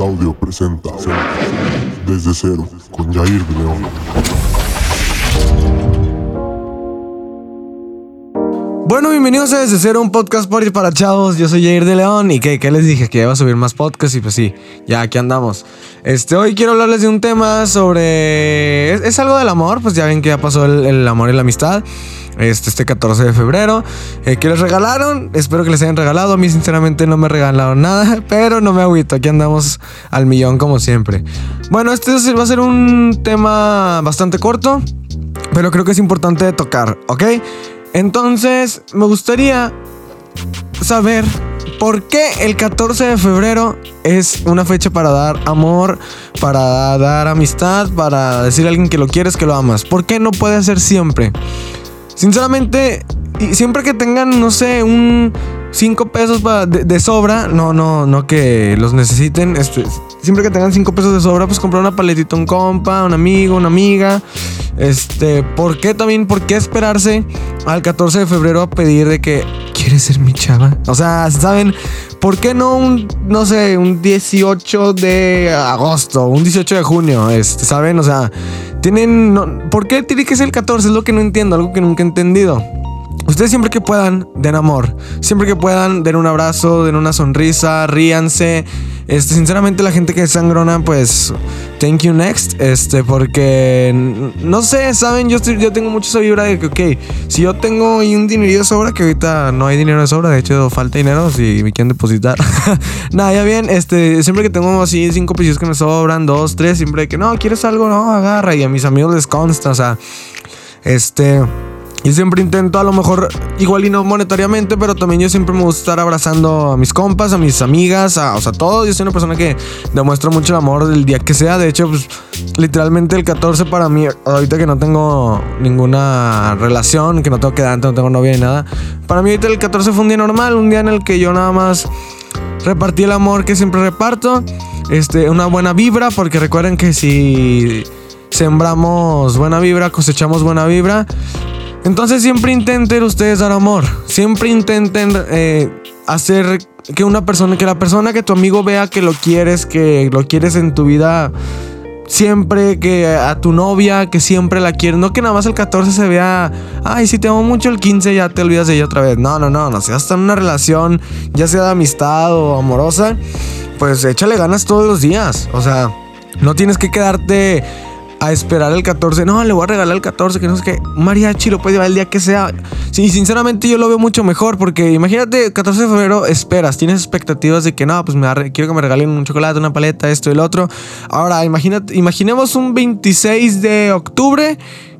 Audio presenta Desde Cero con Jair de León. Bueno, bienvenidos a Desde Cero, un podcast por y para chavos. Yo soy Jair de León y que, les dije que iba a subir más podcasts y pues sí, ya aquí andamos. Este, hoy quiero hablarles de un tema sobre... Es, algo del amor, pues ya ven que ya pasó el, amor y la amistad. Este, este 14 de febrero. Eh, ¿Qué les regalaron? Espero que les hayan regalado. A mí sinceramente no me regalaron nada, pero no me agüito. Aquí andamos al millón como siempre. Bueno, este va a ser un tema bastante corto, pero creo que es importante tocar, ¿ok? Entonces, me gustaría saber por qué el 14 de febrero es una fecha para dar amor, para dar amistad, para decir a alguien que lo quieres, que lo amas. ¿Por qué no puede ser siempre? Sinceramente, siempre que tengan, no sé, un 5 pesos de, sobra, no, no, no que los necesiten. Siempre que tengan 5 pesos de sobra, pues comprar una paletita un compa, un amigo, una amiga. Este, ¿por qué también? ¿Por qué esperarse al 14 de febrero a pedir de que quieres ser mi chava? O sea, ¿saben? ¿Por qué no un, no sé, un 18 de agosto, un 18 de junio? Este, ¿saben? O sea, tienen. ¿Por qué tiene que ser el 14? Es lo que no entiendo, algo que nunca he entendido. Ustedes siempre que puedan, den amor. Siempre que puedan, den un abrazo, den una sonrisa, ríanse. Este, sinceramente, la gente que es sangrona, pues, thank you next. Este, porque, no sé, saben, yo, yo tengo mucha esa de que, ok, si yo tengo un dinero de sobra, que ahorita no hay dinero de sobra, de hecho, falta dinero si me quieren depositar. Nada, ya bien, este, siempre que tengo así cinco pesos que me sobran, dos, tres, siempre que, no, ¿quieres algo? No, agarra. Y a mis amigos les consta, o sea, este. Yo siempre intento, a lo mejor, igual y no monetariamente, pero también yo siempre me gusta estar abrazando a mis compas, a mis amigas, a, o sea, todos. Yo soy una persona que demuestra mucho el amor del día que sea. De hecho, pues, literalmente el 14 para mí, ahorita que no tengo ninguna relación, que no tengo quedante, no tengo novia ni nada. Para mí ahorita el 14 fue un día normal, un día en el que yo nada más repartí el amor que siempre reparto. Este, una buena vibra, porque recuerden que si sembramos buena vibra, cosechamos buena vibra. Entonces siempre intenten ustedes dar amor. Siempre intenten eh, hacer que una persona, que la persona que tu amigo vea que lo quieres, que lo quieres en tu vida. Siempre que a tu novia, que siempre la quieres. No que nada más el 14 se vea, ay, si te amo mucho, el 15 ya te olvidas de ella otra vez. No, no, no, no. Si hasta en una relación, ya sea de amistad o amorosa, pues échale ganas todos los días. O sea, no tienes que quedarte a esperar el 14. No, le voy a regalar el 14, que no sé qué. Mariachi lo puede llevar el día que sea. Sí, sinceramente yo lo veo mucho mejor porque imagínate, 14 de febrero esperas, tienes expectativas de que no, pues me quiero que me regalen un chocolate, una paleta, esto y el otro. Ahora, imagínate, imaginemos un 26 de octubre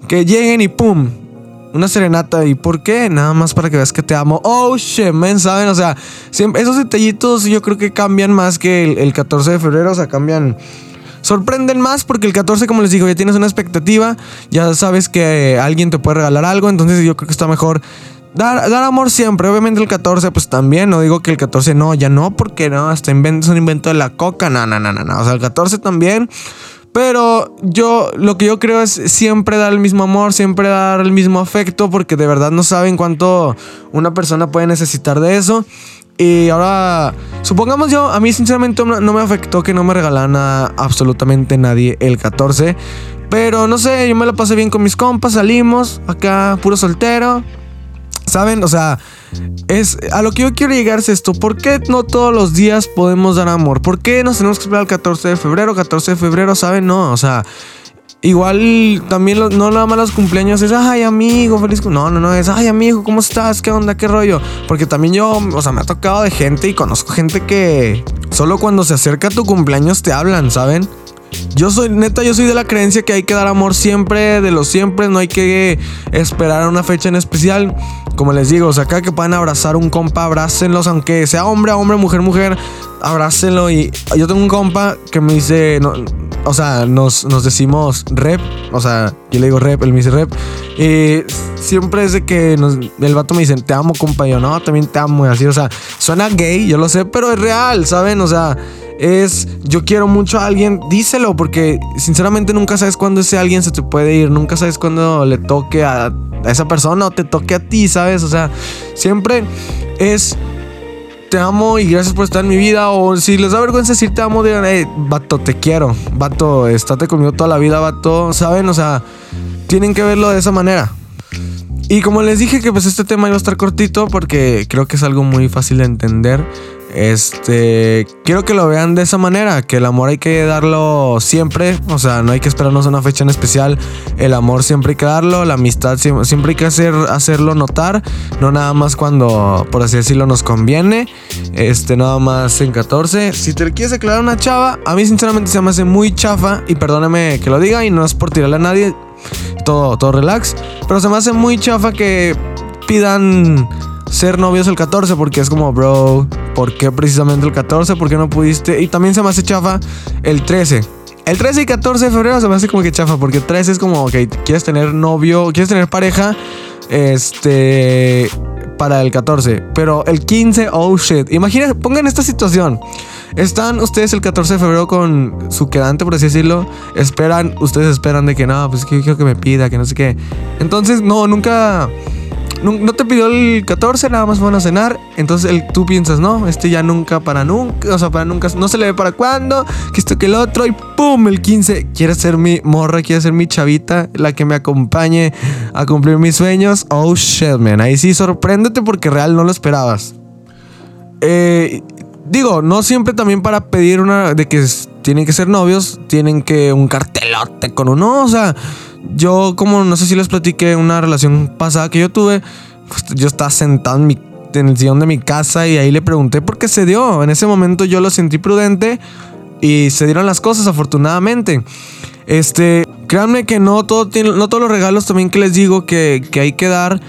que lleguen y pum, una serenata. ¿Y por qué? Nada más para que veas que te amo. Oh, shit, man, ¿saben? O sea, siempre, esos detallitos yo creo que cambian más que el 14 de febrero. O sea, cambian sorprenden más porque el 14, como les digo, ya tienes una expectativa, ya sabes que alguien te puede regalar algo, entonces yo creo que está mejor Dar, dar, amor siempre. Obviamente el 14, pues también. No digo que el 14 no, ya no, porque no, hasta invento, es un invento de la coca. No, no, no, no, no. O sea, el 14 también. Pero yo, lo que yo creo es siempre dar el mismo amor, siempre dar el mismo afecto, porque de verdad no saben cuánto una persona puede necesitar de eso. Y ahora, supongamos yo, a mí sinceramente no me afectó que no me regalaran absolutamente nadie el 14. Pero no sé, yo me lo pasé bien con mis compas, salimos, acá puro soltero. ¿Saben? O sea, es a lo que yo quiero llegar es esto. ¿Por qué no todos los días podemos dar amor? ¿Por qué nos tenemos que esperar el 14 de febrero? 14 de febrero, ¿saben? No, o sea, Igual también no nada más los cumpleaños es, ay amigo, feliz. No, no, no, es, ay amigo, ¿cómo estás? ¿Qué onda? ¿Qué rollo? Porque también yo, o sea, me ha tocado de gente y conozco gente que solo cuando se acerca a tu cumpleaños te hablan, ¿saben? Yo soy, neta, yo soy de la creencia que hay que dar amor siempre, de los siempre, no hay que esperar a una fecha en especial. Como les digo, o sea, cada que puedan abrazar un compa, abrácenlos, aunque sea hombre a hombre, mujer, mujer, abrácenlo. Y yo tengo un compa que me dice, no, o sea, nos, nos decimos rep, o sea, yo le digo rep, él me rep. Y siempre es de que el vato me dice, te amo, compa. Y yo, no, también te amo. Y así, o sea, suena gay, yo lo sé, pero es real, ¿saben? O sea, es yo quiero mucho a alguien, díselo, porque sinceramente nunca sabes cuándo ese alguien se te puede ir, nunca sabes cuándo le toque a esa persona o te toque a ti, ¿sabes? O sea, siempre es te amo y gracias por estar en mi vida. O si les da vergüenza decir te amo, digan, hey, vato, te quiero. Vato, estate conmigo toda la vida, vato. ¿Saben? O sea, tienen que verlo de esa manera. Y como les dije que pues este tema iba a estar cortito porque creo que es algo muy fácil de entender. Este, quiero que lo vean de esa manera, que el amor hay que darlo siempre, o sea, no hay que esperarnos una fecha en especial, el amor siempre hay que darlo, la amistad siempre, hay que hacer, hacerlo notar, no nada más cuando, por así decirlo, nos conviene, este, nada más en 14. Si te quieres declarar una chava, a mí sinceramente se me hace muy chafa, y perdóneme que lo diga, y no es por tirarle a nadie, todo, todo relax, pero se me hace muy chafa que pidan ser novios el 14 porque es como, bro, ¿por qué precisamente el 14? ¿Por qué no pudiste? Y también se me hace chafa el 13. El 13 y 14 de febrero se me hace como que chafa porque el 13 es como, ok, quieres tener novio, quieres tener pareja, este, para el 14. Pero el 15, oh shit. Imagínense, pongan esta situación. Están ustedes el 14 de febrero con su quedante, por así decirlo. Esperan, ustedes esperan de que no, pues que quiero que me pida, que no sé qué. Entonces, no, nunca no, te pidió el 14, nada más van a cenar. Entonces tú piensas, no, este ya nunca para nunca, o sea, para nunca, no se le ve para cuándo, que esto que el otro, y pum, el 15, quiere ser mi morra, quiere ser mi chavita, la que me acompañe a cumplir mis sueños. Oh shit, man, ahí sí sorpréndete porque real no lo esperabas. Eh, digo, no siempre también para pedir una de que tienen que ser novios, tienen que un cartelote con uno, o sea yo, como no sé si les platiqué una relación pasada que yo tuve, pues yo estaba sentado en, mi, el sillón de mi casa y ahí le pregunté por qué se dio. En ese momento yo lo sentí prudente y se dieron las cosas, afortunadamente. Este, créanme que no, todo no todos los regalos también que les digo que, que hay que dar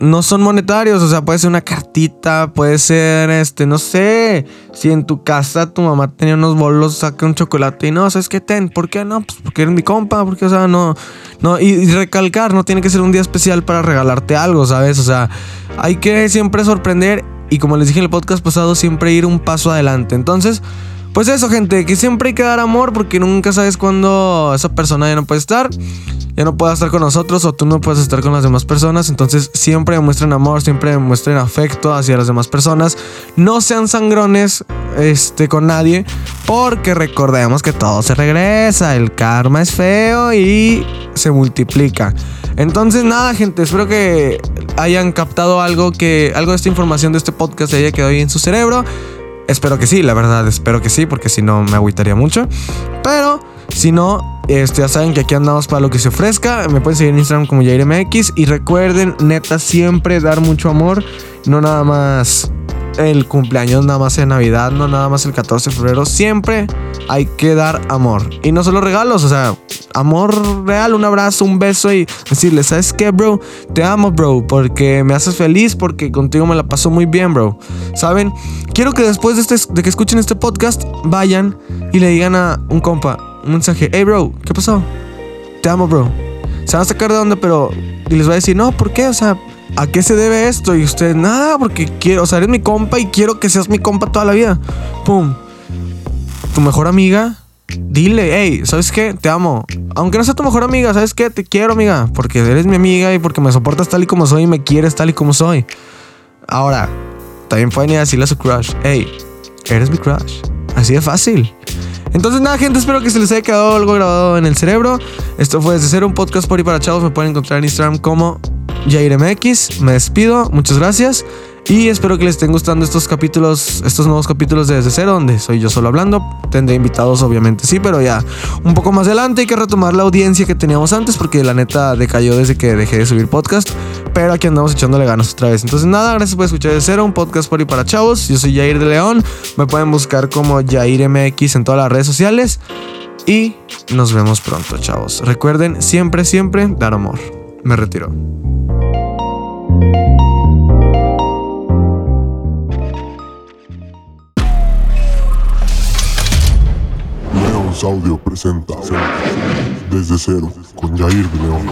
no son monetarios, o sea, puede ser una cartita, puede ser, este, no sé, si en tu casa tu mamá tenía unos bolos, saca un chocolate y no, ¿sabes qué ten? ¿Por qué no? Pues porque eres mi compa, porque, o sea, no, no, y, recalcar, no tiene que ser un día especial para regalarte algo, ¿sabes? O sea, hay que siempre sorprender y como les dije en el podcast pasado, siempre ir un paso adelante. Entonces, pues eso, gente, que siempre hay que dar amor porque nunca sabes cuándo esa persona ya no puede estar ya no pueda estar con nosotros o tú no puedes estar con las demás personas. Entonces siempre demuestren amor, siempre demuestren afecto hacia las demás personas. No sean sangrones este, con nadie porque recordemos que todo se regresa. El karma es feo y se multiplica. Entonces nada gente, espero que hayan captado algo que algo de esta información de este podcast haya quedado ahí en su cerebro. Espero que sí, la verdad, espero que sí, porque si no me agüitaría mucho. Pero si no, este, ya saben que aquí andamos para lo que se ofrezca. Me pueden seguir en Instagram como JairMX. Y recuerden, neta, siempre dar mucho amor. No nada más el cumpleaños, nada más en Navidad, no nada más el 14 de febrero. Siempre hay que dar amor. Y no solo regalos, o sea, amor real, un abrazo, un beso y decirle, ¿sabes qué, bro? Te amo, bro, porque me haces feliz, porque contigo me la paso muy bien, bro. ¿Saben? Quiero que después de, este, de que escuchen este podcast, vayan y le digan a un compa, un mensaje, hey bro, ¿qué pasó? Te amo, bro. Se van a sacar de onda, pero. Y les va a decir, no, ¿por qué? O sea, ¿a qué se debe esto? Y usted, nada, porque quiero, o sea, eres mi compa y quiero que seas mi compa toda la vida. Pum. Tu mejor amiga, dile, hey, ¿sabes qué? Te amo. Aunque no sea tu mejor amiga, ¿sabes qué? Te quiero, amiga. Porque eres mi amiga y porque me soportas tal y como soy y me quieres tal y como soy. Ahora, también pueden ir a decirle a su crush, hey, eres mi crush. Así de fácil. Entonces, nada, gente, espero que se les haya quedado algo grabado en el cerebro. Esto fue desde cero un podcast por y para chavos. Me pueden encontrar en Instagram como JairMX. Me despido, muchas gracias. Y espero que les estén gustando estos capítulos, estos nuevos capítulos de Desde Cero, donde soy yo solo hablando. Tendré invitados, obviamente, sí, pero ya un poco más adelante hay que retomar la audiencia que teníamos antes, porque la neta decayó desde que dejé de subir podcast. Pero aquí andamos echándole ganas otra vez. Entonces, nada, gracias por escuchar Desde Cero, un podcast por y para chavos. Yo soy Jair de León. Me pueden buscar como JairMX en todas las redes sociales. Y nos vemos pronto, chavos. Recuerden siempre, siempre dar amor. Me retiro. Presenta Desde Cero con Jair de León.